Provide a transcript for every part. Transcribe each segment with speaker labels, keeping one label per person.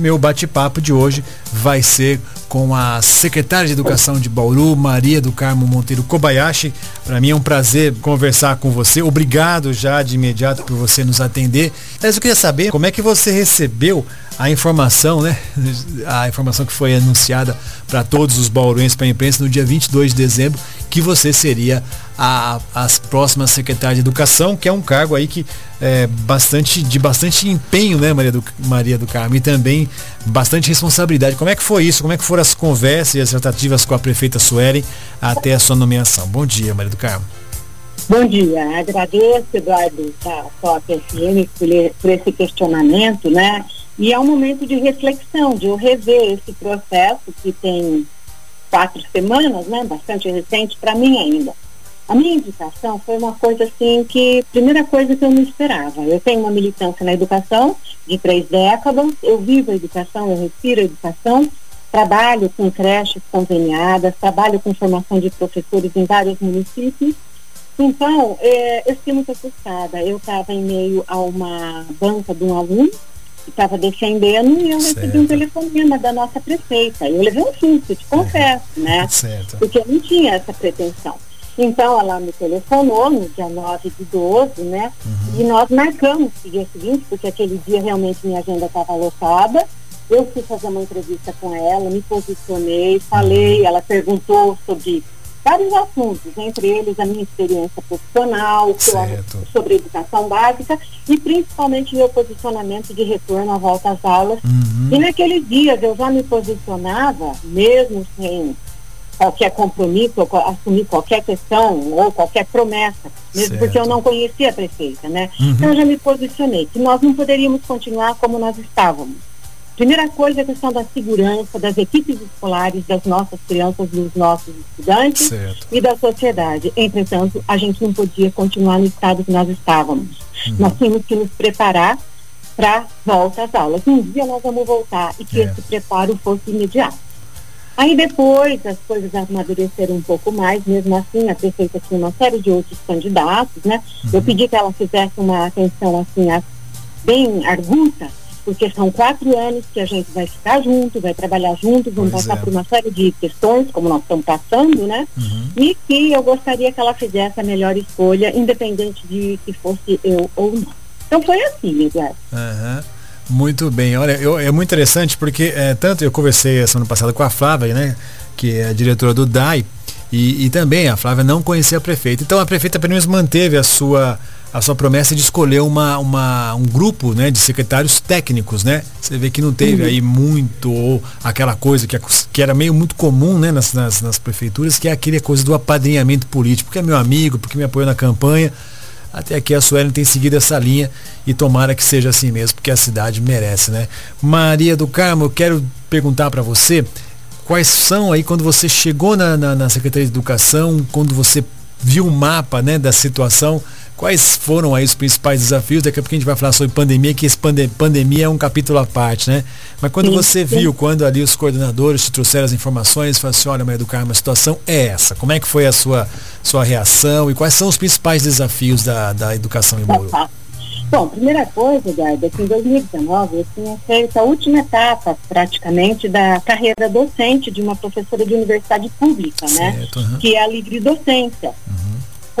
Speaker 1: meu bate-papo de hoje vai ser com a secretária de Educação de Bauru, Maria do Carmo Monteiro Kobayashi. Para mim é um prazer conversar com você. Obrigado já de imediato por você nos atender. Mas eu queria saber como é que você recebeu a informação, né? A informação que foi anunciada para todos os bauruenses, para a imprensa, no dia 22 de dezembro, que você seria a, as próximas secretárias de Educação, que é um cargo aí que é bastante, de bastante empenho, né, Maria do, Maria do Carmo, e também bastante responsabilidade. Como é que foi isso? Como é que foram as conversas e as tratativas com a prefeita Suelen até a sua nomeação? Bom dia, Maria do Carmo.
Speaker 2: Bom dia, agradeço, Eduardo, da Top FM por esse questionamento, né? E é um momento de reflexão, de eu rever esse processo que tem quatro semanas, né? Bastante recente para mim ainda. A minha indicação foi uma coisa assim que, primeira coisa que eu não esperava. Eu tenho uma militância na educação de três décadas, eu vivo a educação, eu respiro a educação, trabalho com creches conveniadas, trabalho com formação de professores em vários municípios então, é, eu fiquei muito assustada. Eu estava em meio a uma banca de um aluno que estava defendendo e eu certo. recebi um telefonema da nossa prefeita. Eu levei um susto, te confesso, é. né? Certo. Porque eu não tinha essa pretensão. Então ela me telefonou no dia 9 de 12, né? Uhum. E nós marcamos o dia seguinte, porque aquele dia realmente minha agenda estava lotada. Eu fui fazer uma entrevista com ela, me posicionei, falei, ela perguntou sobre vários assuntos, entre eles a minha experiência profissional, sobre educação básica e principalmente meu posicionamento de retorno à volta às aulas. Uhum. E naqueles dias eu já me posicionava, mesmo sem qualquer compromisso, assumir qualquer questão ou qualquer promessa, mesmo certo. porque eu não conhecia a prefeita, né? Uhum. Então eu já me posicionei que nós não poderíamos continuar como nós estávamos Primeira coisa é a questão da segurança das equipes escolares, das nossas crianças, dos nossos estudantes certo. e da sociedade. Entretanto, a gente não podia continuar no estado que nós estávamos. Uhum. Nós tínhamos que nos preparar para volta às aulas. Um dia nós vamos voltar e que é. esse preparo fosse imediato. Aí depois as coisas amadureceram um pouco mais, mesmo assim a prefeita tinha uma série de outros candidatos, né? Uhum. Eu pedi que ela fizesse uma atenção assim bem arguta porque são quatro anos que a gente vai ficar junto, vai trabalhar junto, vamos pois passar é. por uma série de questões, como nós estamos passando, né? Uhum. E que eu gostaria que ela fizesse a melhor escolha, independente de que fosse eu ou não. Então foi assim, Eduardo.
Speaker 1: Uhum. Muito bem, olha, eu, é muito interessante porque é, tanto eu conversei semana passada com a Flávia, né, que é a diretora do DAI, e, e também a Flávia não conhecia a prefeita. Então a prefeita apenas manteve a sua a sua promessa de escolher uma, uma, um grupo né, de secretários técnicos, né? Você vê que não teve uhum. aí muito, ou aquela coisa que, que era meio muito comum né, nas, nas, nas, prefeituras, que é aquele coisa do apadrinhamento político, porque é meu amigo, porque me apoiou na campanha. Até aqui a Suelen tem seguido essa linha e tomara que seja assim mesmo, porque a cidade merece, né? Maria do Carmo, eu quero perguntar para você quais são aí, quando você chegou na, na, na Secretaria de Educação, quando você viu o mapa né, da situação, Quais foram aí os principais desafios? Daqui a pouco a gente vai falar sobre pandemia, que esse pande pandemia é um capítulo à parte, né? Mas quando sim, você sim. viu, quando ali os coordenadores te trouxeram as informações, falaram assim, olha, Maria do Carmo, a situação é essa. Como é que foi a sua, sua reação e quais são os principais desafios da, da educação em Bauru?
Speaker 2: Bom, primeira coisa, Garda, é que em 2019 eu tinha feito a última etapa, praticamente, da carreira docente de uma professora de universidade pública, né? certo, né? Uhum. Que é a livre docência.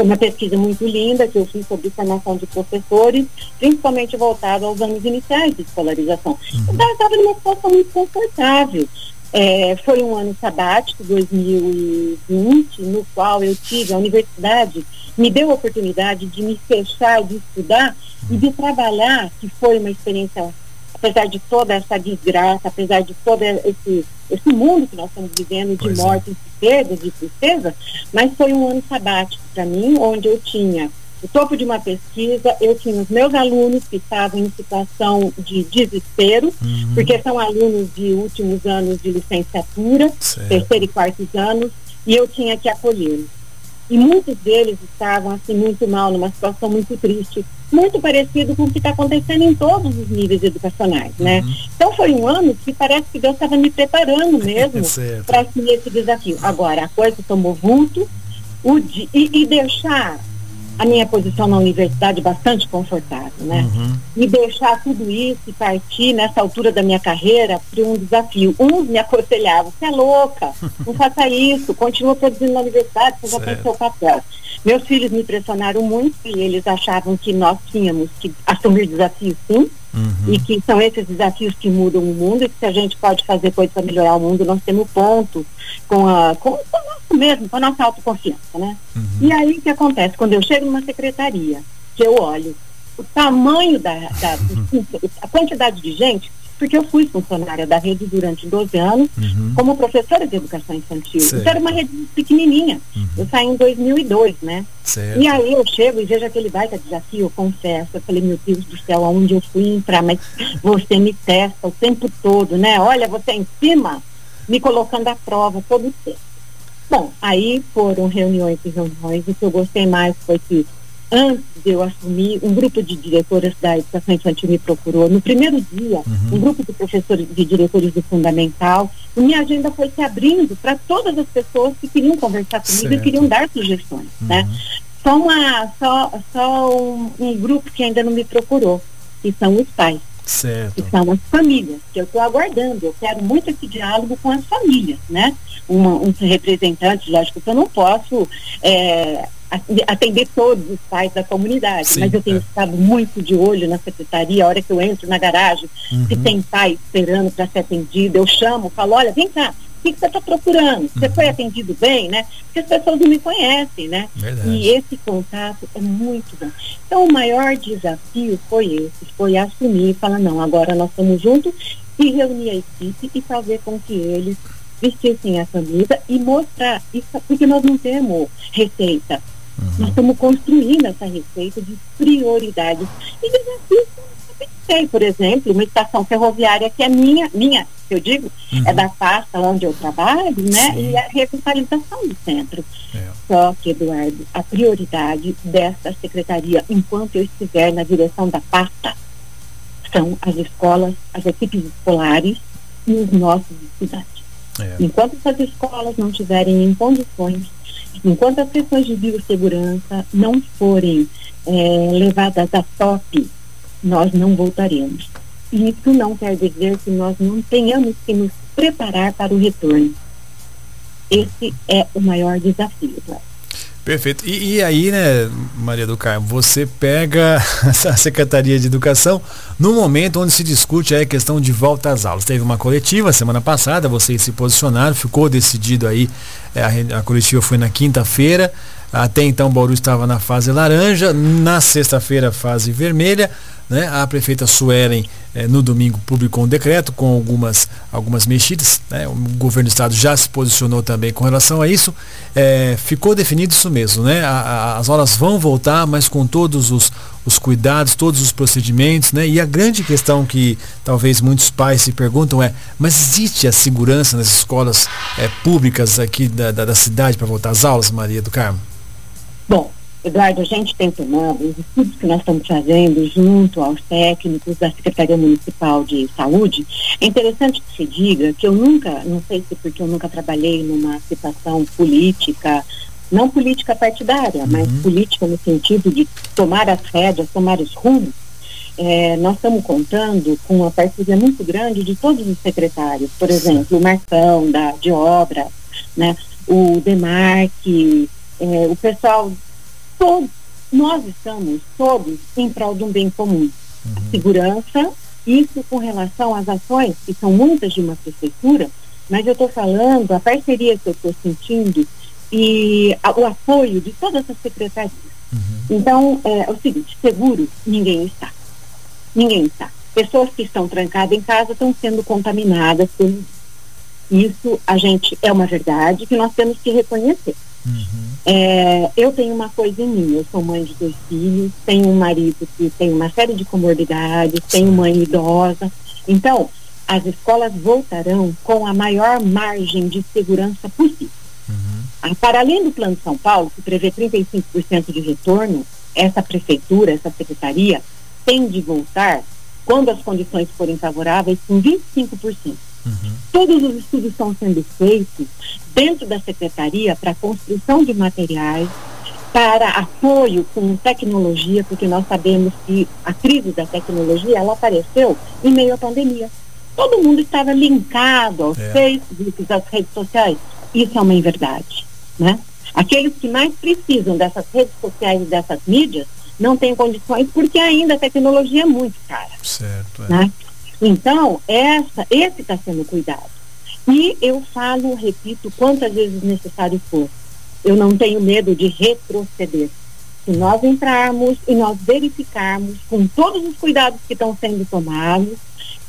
Speaker 2: Uhum. Foi uma pesquisa muito linda que eu fiz sobre formação de professores, principalmente voltada aos anos iniciais de escolarização. Uhum. Então, eu estava numa situação muito confortável. É, foi um ano sabático, 2020, no qual eu tive a universidade, me deu a oportunidade de me fechar, de estudar e de trabalhar, que foi uma experiência apesar de toda essa desgraça, apesar de todo esse, esse mundo que nós estamos vivendo de pois é. morte, é. de perda, de tristeza, mas foi um ano sabático para mim, onde eu tinha o topo de uma pesquisa, eu tinha os meus alunos que estavam em situação de desespero, uhum. porque são alunos de últimos anos de licenciatura, certo. terceiro e quarto anos, e eu tinha que acolhê-los. E muitos deles estavam assim muito mal, numa situação muito triste, muito parecido com o que está acontecendo em todos os níveis educacionais, né? Uhum. Então foi um ano que parece que Deus estava me preparando mesmo para assumir esse desafio. Agora, a coisa tomou vulto o de, e, e deixar a minha posição na universidade bastante confortável, né? Uhum. E deixar tudo isso e partir nessa altura da minha carreira para um desafio. Uns me aconselhavam, você é louca, não faça isso, continua produzindo na universidade, você já tem seu papel. Meus filhos me pressionaram muito e eles achavam que nós tínhamos que assumir desafios sim, uhum. e que são esses desafios que mudam o mundo e que se a gente pode fazer coisas para melhorar o mundo, nós temos ponto com a com, com o nosso mesmo, com a nossa autoconfiança, né? Uhum. E aí o que acontece? Quando eu chego numa secretaria, que eu olho o tamanho da, da a quantidade de gente porque eu fui funcionária da rede durante 12 anos uhum. como professora de educação infantil. Isso era uma rede pequenininha. Uhum. Eu saí em 2002, né? Certo. E aí eu chego e vejo aquele baita desafio, eu confesso. Eu falei, meu Deus do céu, aonde eu fui entrar? Mas você me testa o tempo todo, né? Olha, você é em cima, me colocando à prova todo o tempo. Bom, aí foram reuniões e reuniões. O que eu gostei mais foi que antes de eu assumir, um grupo de diretoras da educação infantil me procurou. No primeiro dia, uhum. um grupo de professores de diretores do fundamental. E minha agenda foi se abrindo para todas as pessoas que queriam conversar comigo certo. e queriam dar sugestões, né? uhum. né? Só, uma, só, só um, um, grupo que ainda não me procurou, que são os pais. Certo. Que são as famílias, que eu estou aguardando. Eu quero muito esse diálogo com as famílias, né? Uma, um representante, lógico que eu não posso é, atender todos os pais da comunidade, Sim, mas eu tenho é. estado muito de olho na secretaria, a hora que eu entro na garagem, uhum. se tem pai esperando para ser atendido, eu chamo, falo, olha, vem cá, o que, que você está procurando? Você uhum. foi atendido bem, né? Porque as pessoas não me conhecem, né? Verdade. E esse contato é muito bom. Então, o maior desafio foi esse, foi assumir e falar, não, agora nós estamos juntos e reunir a equipe e fazer com que eles vestissem a camisa e mostrar isso, porque nós não temos receita. Uhum. Nós estamos construindo essa receita de prioridades e desafios tem, por exemplo, uma estação ferroviária que é minha, minha, eu digo, uhum. é da pasta onde eu trabalho, né? Sim. E a revitalização do centro. É. Só que, Eduardo, a prioridade desta secretaria, enquanto eu estiver na direção da pasta, são as escolas, as equipes escolares e os nossos estudantes. É. Enquanto essas escolas não estiverem em condições Enquanto as questões de biossegurança não forem é, levadas a top, nós não voltaremos. Isso não quer dizer que nós não tenhamos que nos preparar para o retorno. Esse é o maior desafio, claro.
Speaker 1: Perfeito. E, e, aí, né, Maria do Carmo, você pega a Secretaria de Educação no momento onde se discute a questão de volta às aulas. Teve uma coletiva semana passada, vocês se posicionaram, ficou decidido aí, a, a coletiva foi na quinta-feira, até então Bauru estava na fase laranja, na sexta-feira fase vermelha. Né? A prefeita Suelen, eh, no domingo, publicou um decreto com algumas, algumas mexidas. Né? O governo do estado já se posicionou também com relação a isso. Eh, ficou definido isso mesmo. Né? A, a, as aulas vão voltar, mas com todos os, os cuidados, todos os procedimentos. Né? E a grande questão que talvez muitos pais se perguntam é, mas existe a segurança nas escolas eh, públicas aqui da, da, da cidade para voltar às aulas, Maria do Carmo?
Speaker 2: Bom, Eduardo, a gente tem tomado os estudos que nós estamos fazendo junto aos técnicos da Secretaria Municipal de Saúde. É interessante que se diga que eu nunca, não sei se porque eu nunca trabalhei numa situação política, não política partidária, uhum. mas política no sentido de tomar as rédeas, tomar os rumos. É, nós estamos contando com uma parceria muito grande de todos os secretários, por exemplo, o Marcão da, de obra, né, o Demarque, é, o pessoal todos, nós estamos todos em prol de um bem comum. Uhum. A segurança, isso com relação às ações, que são muitas de uma prefeitura, mas eu estou falando, a parceria que eu estou sentindo e a, o apoio de todas as secretarias. Uhum. Então, é, é o seguinte, seguro, ninguém está. Ninguém está. Pessoas que estão trancadas em casa estão sendo contaminadas por isso a gente é uma verdade que nós temos que reconhecer. Uhum. É, eu tenho uma coisa em mim, eu sou mãe de dois filhos, tenho um marido que tem uma série de comorbidades, Sim. tenho mãe idosa. Então, as escolas voltarão com a maior margem de segurança possível. Ah, para além do Plano São Paulo, que prevê 35% de retorno, essa prefeitura, essa secretaria, tem de voltar, quando as condições forem favoráveis, com 25%. Uhum. Todos os estudos estão sendo feitos dentro da secretaria para construção de materiais para apoio com tecnologia, porque nós sabemos que a crise da tecnologia ela apareceu em meio à pandemia. Todo mundo estava linkado aos é. Facebook, às redes sociais. Isso é uma inverdade, né? Aqueles que mais precisam dessas redes sociais e dessas mídias não têm condições porque ainda a tecnologia é muito cara.
Speaker 1: Certo. É.
Speaker 2: Né? Então, essa, esse está sendo cuidado. E eu falo, repito, quantas vezes necessário for. Eu não tenho medo de retroceder. Se nós entrarmos e nós verificarmos com todos os cuidados que estão sendo tomados,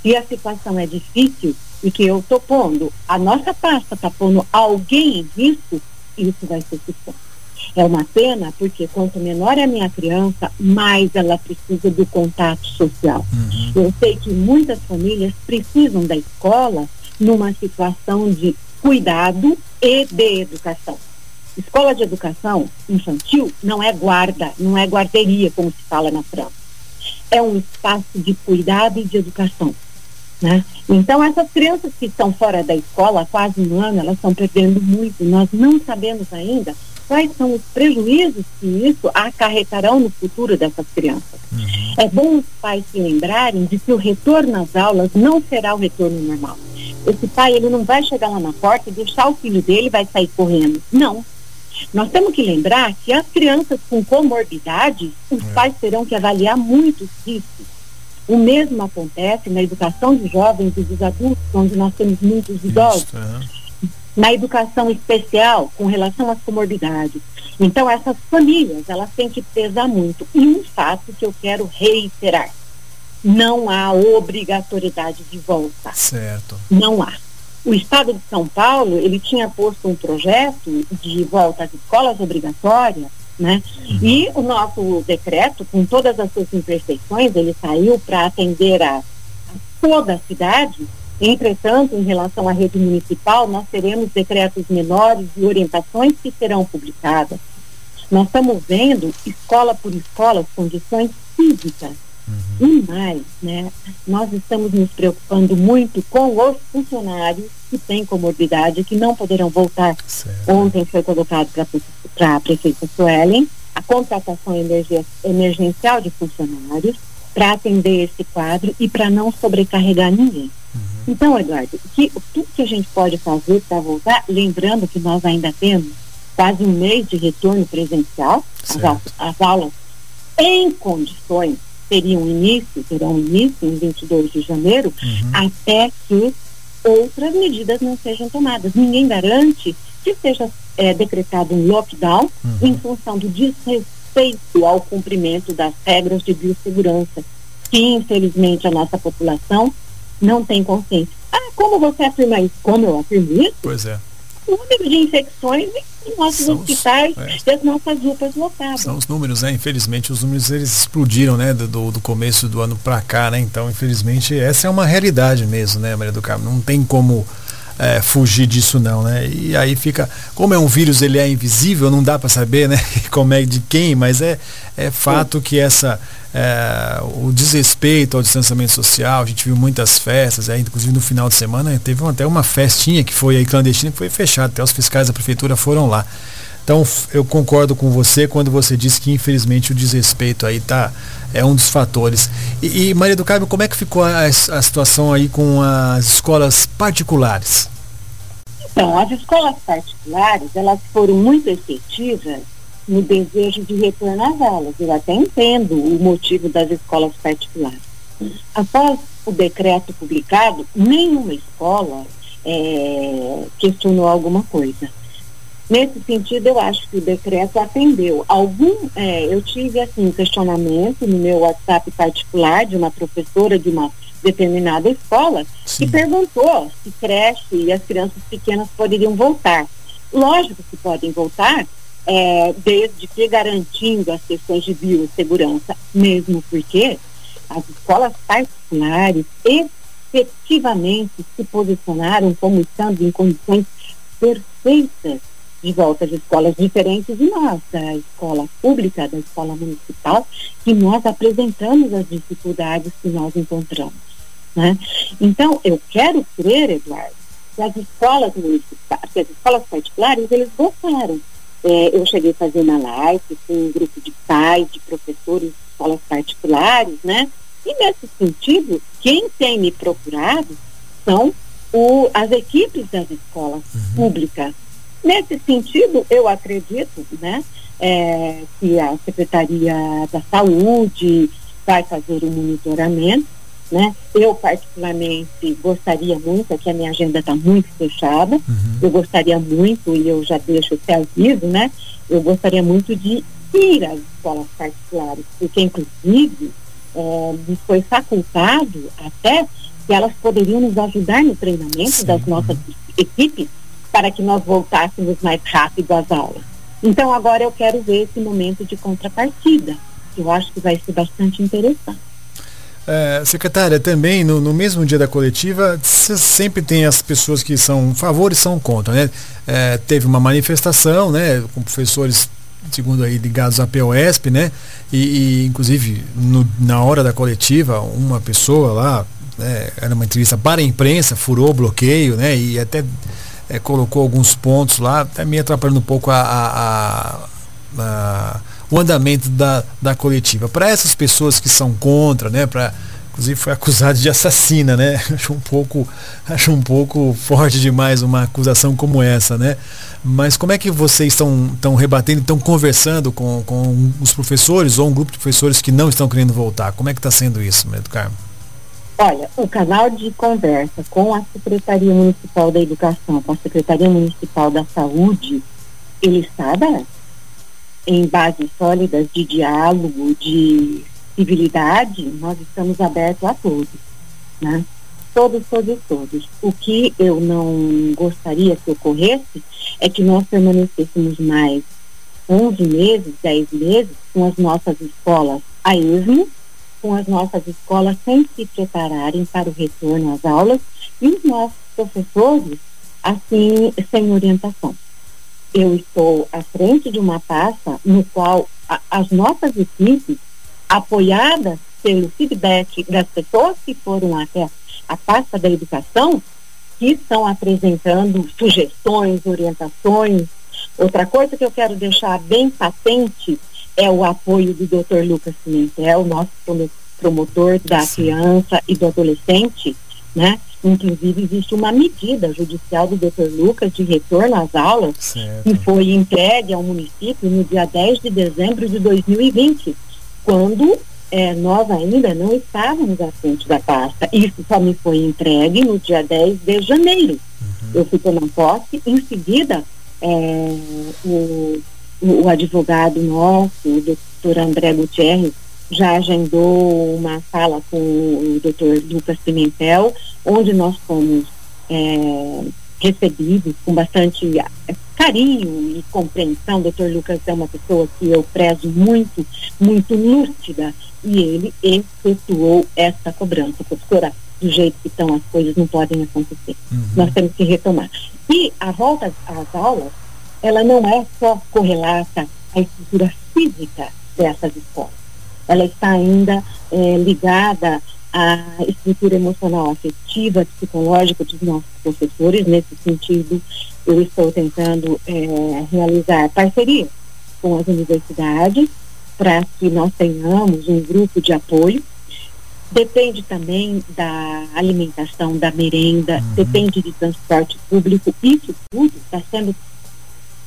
Speaker 2: se a situação é difícil e que eu estou pondo, a nossa pasta está pondo alguém em risco, isso vai ser sucesso. É uma pena porque quanto menor é a minha criança, mais ela precisa do contato social. Uhum. Eu sei que muitas famílias precisam da escola numa situação de cuidado e de educação. Escola de educação infantil não é guarda, não é guarderia, como se fala na França. É um espaço de cuidado e de educação. Né? Então, essas crianças que estão fora da escola há quase um ano, elas estão perdendo muito. Nós não sabemos ainda quais são os prejuízos que isso acarretarão no futuro dessas crianças. Uhum. É bom os pais se lembrarem de que o retorno às aulas não será o retorno normal. Esse pai, ele não vai chegar lá na porta e deixar o filho dele vai sair correndo. Não. Nós temos que lembrar que as crianças com comorbidades, os é. pais terão que avaliar muitos riscos o mesmo acontece na educação de jovens e dos adultos, onde nós temos muitos idosos. Isso, é. Na educação especial, com relação às comorbidades. Então, essas famílias, elas têm que pesar muito. E um fato que eu quero reiterar: não há obrigatoriedade de volta.
Speaker 1: Certo.
Speaker 2: Não há. O Estado de São Paulo, ele tinha posto um projeto de volta às escolas obrigatórias né? Uhum. E o nosso decreto, com todas as suas imperfeições, ele saiu para atender a, a, toda a cidade. Entretanto, em relação à rede municipal, nós teremos decretos menores e orientações que serão publicadas. Nós estamos vendo, escola por escola, as condições físicas. Uhum. E mais, né? Nós estamos nos preocupando muito com os funcionários que têm comorbidade, que não poderão voltar. Certo. Ontem foi colocado para a prefeita Suelen a contratação emergencial de funcionários para atender esse quadro e para não sobrecarregar ninguém. Uhum. Então, Eduardo, que, tudo que a gente pode fazer para voltar, lembrando que nós ainda temos quase um mês de retorno presencial, as, as aulas em condições teriam início, terão início em 22 de janeiro, uhum. até que outras medidas não sejam tomadas. Ninguém garante que seja é, decretado um lockdown uhum. em função do desrespeito ao cumprimento das regras de biossegurança, que infelizmente a nossa população não tem consciência. Ah, como você afirma isso? Como eu afirmo isso?
Speaker 1: Pois é
Speaker 2: número de infecções em nossos São hospitais os, é. e as nossas UPAs lotadas.
Speaker 1: São os números, né? Infelizmente os números eles explodiram, né? Do, do começo do ano para cá, né? Então, infelizmente, essa é uma realidade mesmo, né, Maria do Carmo? Não tem como é, fugir disso não, né? E aí fica, como é um vírus, ele é invisível, não dá para saber, né? Como é de quem, mas é, é fato que essa é, o desrespeito ao distanciamento social, a gente viu muitas festas, é, inclusive no final de semana teve até uma festinha que foi aí clandestina que foi fechada, até os fiscais da prefeitura foram lá. Então eu concordo com você quando você disse que infelizmente o desrespeito aí tá é um dos fatores. E, e Maria do Carmo, como é que ficou a, a situação aí com as escolas particulares?
Speaker 2: Então, as escolas particulares, elas foram muito efetivas no desejo de retorno às aulas. Eu até entendo o motivo das escolas particulares. Após o decreto publicado, nenhuma escola é, questionou alguma coisa. Nesse sentido, eu acho que o decreto atendeu. Algum, é, eu tive assim um questionamento no meu WhatsApp particular de uma professora de uma determinada escola Sim. que perguntou se creche e as crianças pequenas poderiam voltar. Lógico que podem voltar, é, desde que garantindo as questões de biossegurança, mesmo porque as escolas particulares efetivamente se posicionaram como estando em condições perfeitas de volta às escolas diferentes de nós, da escola pública, da escola municipal, que nós apresentamos as dificuldades que nós encontramos. Né? Então, eu quero crer, Eduardo, que as escolas municipais, que as escolas particulares, eles gostaram É, eu cheguei a fazer uma live com um grupo de pais, de professores de escolas particulares, né? E nesse sentido, quem tem me procurado são o, as equipes das escolas uhum. públicas. Nesse sentido, eu acredito, né, é, que a Secretaria da Saúde vai fazer um monitoramento, né? Eu particularmente gostaria muito, aqui a minha agenda está muito fechada, uhum. eu gostaria muito, e eu já deixo esse aviso, né? Eu gostaria muito de ir às escolas particulares, porque inclusive é, me foi facultado até que elas poderiam nos ajudar no treinamento Sim. das nossas equipes para que nós voltássemos mais rápido às aulas. Então agora eu quero ver esse momento de contrapartida, que eu acho que vai ser bastante interessante.
Speaker 1: É, secretária, também no, no, mesmo dia da coletiva, sempre tem as pessoas que são favor e são contra, né? É, teve uma manifestação, né, com professores, segundo aí, ligados à POSP, né? E, e inclusive, no, na hora da coletiva, uma pessoa lá, né, era uma entrevista para a imprensa, furou o bloqueio, né? E até é, colocou alguns pontos lá, até me atrapalhando um pouco a, a, a, o andamento da, da coletiva. Para essas pessoas que são contra, né, para inclusive foi acusado de assassina, né? Acho um pouco, acho um pouco forte demais uma acusação como essa, né? Mas como é que vocês estão, estão rebatendo, estão conversando com, com os professores ou um grupo de professores que não estão querendo voltar? Como é que está sendo isso, Medo Carmo?
Speaker 2: Olha, o canal de conversa com a Secretaria Municipal da Educação, com a Secretaria Municipal da Saúde, ele está aberto. Em bases sólidas de diálogo, de civilidade, nós estamos abertos a todos, né? Todos, todos, todos. O que eu não gostaria que ocorresse é que nós permanecêssemos mais 11 meses, 10 meses com as nossas escolas a esmo, com as nossas escolas sem se prepararem para o retorno às aulas e os nossos professores, assim, sem orientação. Eu estou à frente de uma pasta no qual a, as nossas equipes, apoiadas pelo feedback das pessoas que foram até a pasta da educação, que estão apresentando sugestões, orientações. Outra coisa que eu quero deixar bem patente é o apoio do Dr. Lucas Pimentel, nosso promotor da criança e do adolescente, né? Inclusive existe uma medida judicial do Dr. Lucas de retorno às aulas certo. que foi entregue ao município no dia 10 de dezembro de 2020, quando é, nós ainda não estávamos à frente da pasta. Isso só me foi entregue no dia 10 de janeiro. Uhum. Eu fui tomar posse, em seguida é, o o, advogado nosso, o doutor André Gutierrez, já agendou uma sala com o doutor Lucas Pimentel, onde nós fomos é, recebidos com bastante é, carinho e compreensão. O doutor Lucas é uma pessoa que eu prezo muito, muito lúcida, e ele efetuou essa cobrança. Professora, do jeito que estão as coisas não podem acontecer. Uhum. Nós temos que retomar. E a volta às aulas ela não é só correlata à estrutura física dessas escolas. Ela está ainda é, ligada à estrutura emocional afetiva, psicológica dos nossos professores. Nesse sentido, eu estou tentando é, realizar parceria com as universidades para que nós tenhamos um grupo de apoio. Depende também da alimentação, da merenda, uhum. depende de transporte público. Isso tudo está sendo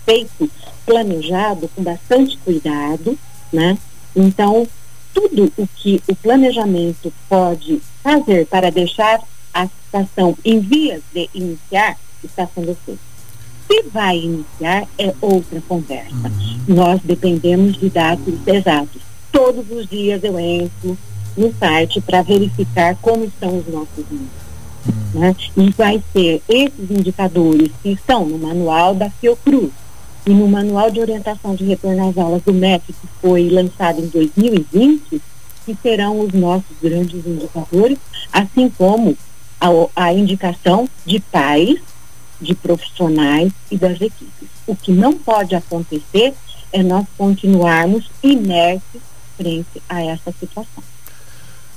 Speaker 2: feito, planejado com bastante cuidado, né? Então, tudo o que o planejamento pode fazer para deixar a situação em vias de iniciar está sendo feito. Se vai iniciar é outra conversa. Uhum. Nós dependemos de dados exatos. Todos os dias eu entro no site para verificar como estão os nossos números. Uhum. Né? E vai ser esses indicadores que estão no manual da Fiocruz, e no Manual de Orientação de Retorno às Aulas do MEC, que foi lançado em 2020, que serão os nossos grandes indicadores, assim como a, a indicação de pais, de profissionais e das equipes. O que não pode acontecer é nós continuarmos inertes frente a essa situação.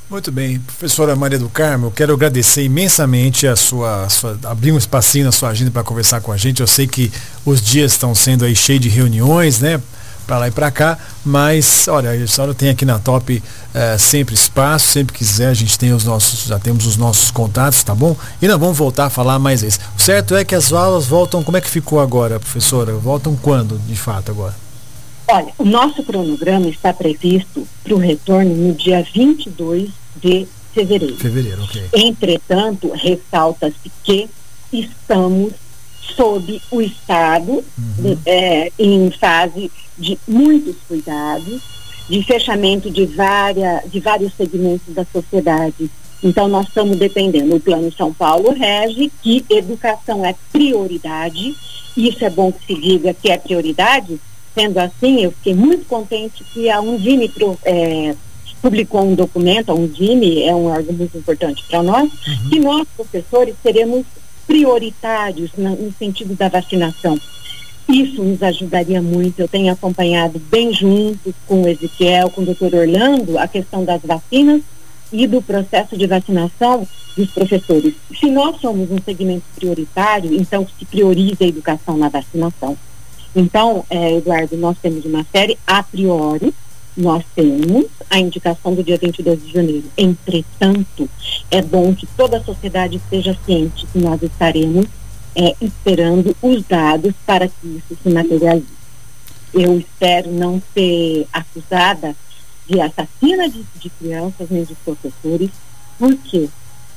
Speaker 1: Muito bem, professora Maria do Carmo, eu quero agradecer imensamente a sua, a sua abrir um espacinho na sua agenda para conversar com a gente. Eu sei que os dias estão sendo aí cheios de reuniões, né? Para lá e para cá, mas olha, a senhora tem aqui na Top é, sempre espaço, sempre quiser, a gente tem os nossos, já temos os nossos contatos, tá bom? E nós vamos voltar a falar mais vezes. O certo é que as aulas voltam, como é que ficou agora, professora? Voltam quando, de fato, agora?
Speaker 2: Olha, o nosso cronograma está previsto para o retorno no dia 22 de fevereiro.
Speaker 1: Fevereiro, ok.
Speaker 2: Entretanto, ressalta-se que estamos sob o Estado uhum. é, em fase de muitos cuidados, de fechamento de, várias, de vários segmentos da sociedade. Então, nós estamos dependendo. O Plano São Paulo rege que educação é prioridade. Isso é bom que se diga que é prioridade, Sendo assim, eu fiquei muito contente que a Undime é, publicou um documento, a Undime é um órgão muito importante para nós, uhum. que nós, professores, seremos prioritários na, no sentido da vacinação. Isso nos ajudaria muito. Eu tenho acompanhado bem junto com o Ezequiel, com o doutor Orlando, a questão das vacinas e do processo de vacinação dos professores. Se nós somos um segmento prioritário, então se prioriza a educação na vacinação. Então, é, Eduardo, nós temos uma série a priori, nós temos a indicação do dia 22 de janeiro. Entretanto, é bom que toda a sociedade esteja ciente que nós estaremos é, esperando os dados para que isso se materialize. Eu espero não ser acusada de assassina de, de crianças nem de professores. Por quê?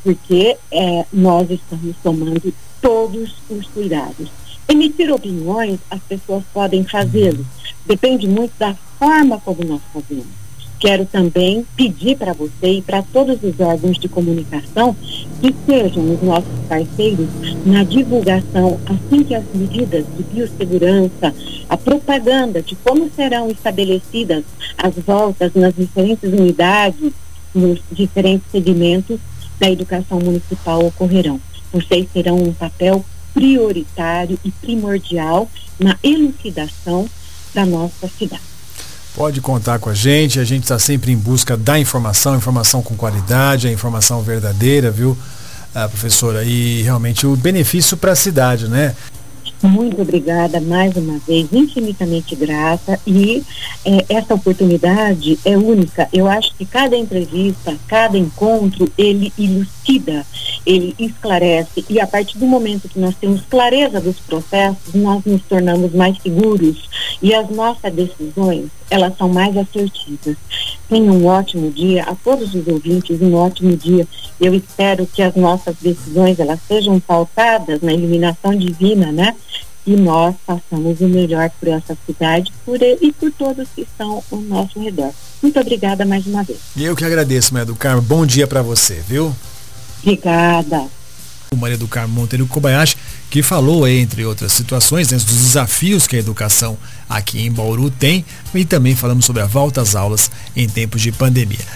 Speaker 2: Porque é, nós estamos tomando todos os cuidados. Emitir opiniões, as pessoas podem fazê-lo. Depende muito da forma como nós fazemos. Quero também pedir para você e para todos os órgãos de comunicação que sejam os nossos parceiros na divulgação, assim que as medidas de biossegurança, a propaganda de como serão estabelecidas as voltas nas diferentes unidades, nos diferentes segmentos da educação municipal ocorrerão. Vocês terão um papel prioritário e primordial na elucidação da nossa cidade.
Speaker 1: Pode contar com a gente, a gente está sempre em busca da informação, informação com qualidade, a informação verdadeira, viu, ah, professora? E realmente o benefício para a cidade, né?
Speaker 2: Muito obrigada mais uma vez, infinitamente grata e é, essa oportunidade é única. Eu acho que cada entrevista, cada encontro, ele elucida, ele esclarece e a partir do momento que nós temos clareza dos processos, nós nos tornamos mais seguros e as nossas decisões, elas são mais assertivas. Tenham um ótimo dia, a todos os ouvintes, um ótimo dia. Eu espero que as nossas decisões, elas sejam pautadas na iluminação divina, né? e nós façamos o melhor por essa cidade por ele, e por todos que estão ao nosso redor. Muito obrigada mais uma vez.
Speaker 1: E eu que agradeço, Maria do Carmo. Bom dia para você, viu?
Speaker 2: Obrigada.
Speaker 1: O Maria do Carmo Monteiro Kobayashi, que falou, entre outras situações, né, dos desafios que a educação aqui em Bauru tem, e também falamos sobre a volta às aulas em tempos de pandemia.